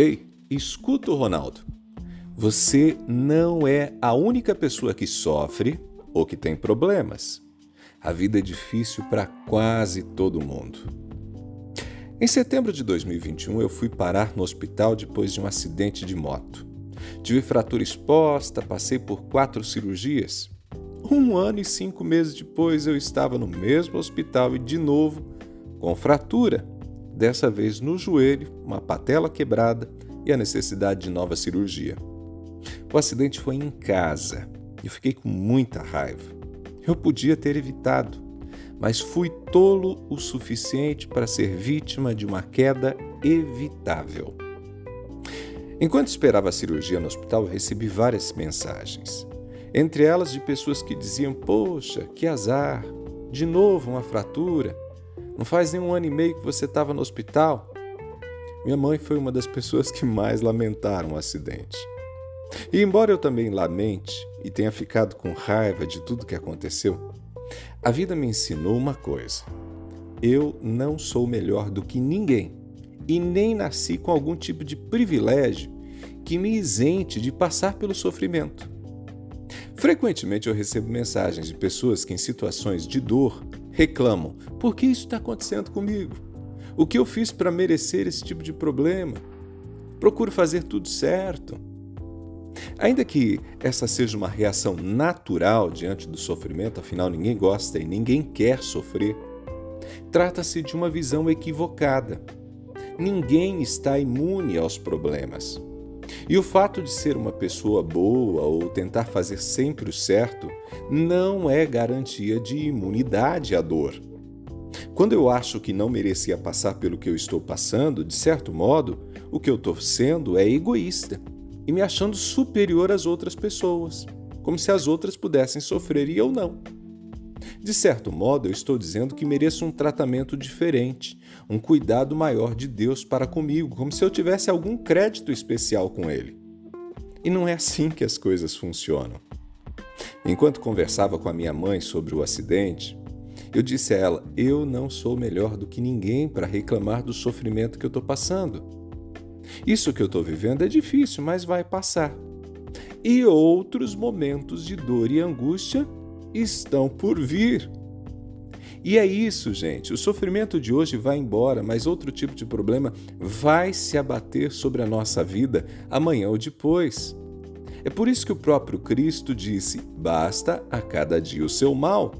Ei, escuta o Ronaldo. Você não é a única pessoa que sofre ou que tem problemas. A vida é difícil para quase todo mundo. Em setembro de 2021, eu fui parar no hospital depois de um acidente de moto. Tive fratura exposta, passei por quatro cirurgias. Um ano e cinco meses depois, eu estava no mesmo hospital e, de novo, com fratura, dessa vez no joelho, uma patela quebrada e a necessidade de nova cirurgia. O acidente foi em casa eu fiquei com muita raiva. Eu podia ter evitado, mas fui tolo o suficiente para ser vítima de uma queda evitável. Enquanto esperava a cirurgia no hospital, recebi várias mensagens. Entre elas de pessoas que diziam: Poxa, que azar, de novo uma fratura. Não faz nem um ano e meio que você estava no hospital. Minha mãe foi uma das pessoas que mais lamentaram o acidente. E embora eu também lamente e tenha ficado com raiva de tudo que aconteceu, a vida me ensinou uma coisa: eu não sou melhor do que ninguém e nem nasci com algum tipo de privilégio que me isente de passar pelo sofrimento. Frequentemente eu recebo mensagens de pessoas que, em situações de dor, reclamam: por que isso está acontecendo comigo? O que eu fiz para merecer esse tipo de problema? Procuro fazer tudo certo. Ainda que essa seja uma reação natural diante do sofrimento, afinal ninguém gosta e ninguém quer sofrer, trata-se de uma visão equivocada. Ninguém está imune aos problemas. E o fato de ser uma pessoa boa ou tentar fazer sempre o certo não é garantia de imunidade à dor. Quando eu acho que não merecia passar pelo que eu estou passando, de certo modo, o que eu estou sendo é egoísta e me achando superior às outras pessoas, como se as outras pudessem sofrer e eu não. De certo modo, eu estou dizendo que mereço um tratamento diferente, um cuidado maior de Deus para comigo, como se eu tivesse algum crédito especial com Ele. E não é assim que as coisas funcionam. Enquanto conversava com a minha mãe sobre o acidente, eu disse a ela: Eu não sou melhor do que ninguém para reclamar do sofrimento que eu estou passando. Isso que eu estou vivendo é difícil, mas vai passar. E outros momentos de dor e angústia estão por vir. E é isso, gente. O sofrimento de hoje vai embora, mas outro tipo de problema vai se abater sobre a nossa vida amanhã ou depois. É por isso que o próprio Cristo disse: basta a cada dia o seu mal.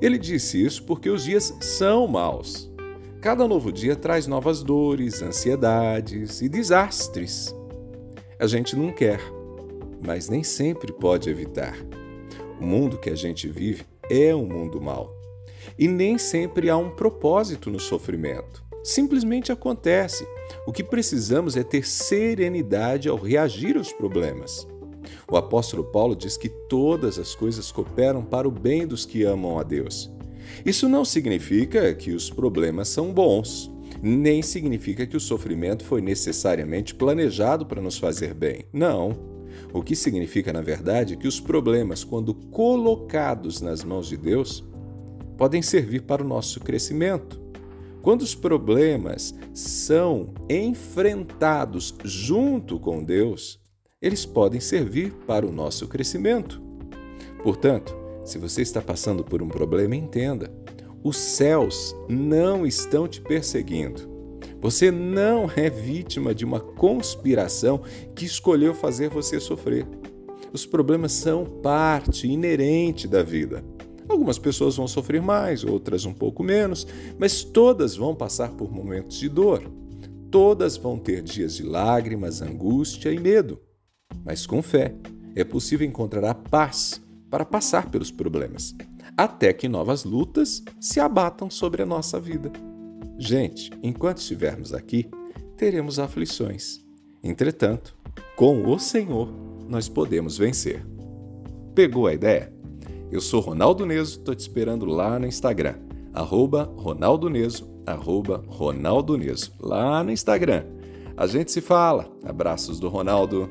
Ele disse isso porque os dias são maus. Cada novo dia traz novas dores, ansiedades e desastres. A gente não quer, mas nem sempre pode evitar. O mundo que a gente vive é um mundo mau. E nem sempre há um propósito no sofrimento. Simplesmente acontece. O que precisamos é ter serenidade ao reagir aos problemas. O apóstolo Paulo diz que todas as coisas cooperam para o bem dos que amam a Deus. Isso não significa que os problemas são bons, nem significa que o sofrimento foi necessariamente planejado para nos fazer bem. Não. O que significa, na verdade, que os problemas, quando colocados nas mãos de Deus, podem servir para o nosso crescimento. Quando os problemas são enfrentados junto com Deus, eles podem servir para o nosso crescimento. Portanto, se você está passando por um problema, entenda: os céus não estão te perseguindo. Você não é vítima de uma conspiração que escolheu fazer você sofrer. Os problemas são parte inerente da vida. Algumas pessoas vão sofrer mais, outras um pouco menos, mas todas vão passar por momentos de dor. Todas vão ter dias de lágrimas, angústia e medo. Mas com fé é possível encontrar a paz para passar pelos problemas, até que novas lutas se abatam sobre a nossa vida. Gente, enquanto estivermos aqui, teremos aflições. Entretanto, com o Senhor, nós podemos vencer. Pegou a ideia? Eu sou Ronaldo Neso, estou te esperando lá no Instagram, arroba Ronaldo Neso, arroba Ronaldo Neso, lá no Instagram. A gente se fala. Abraços do Ronaldo.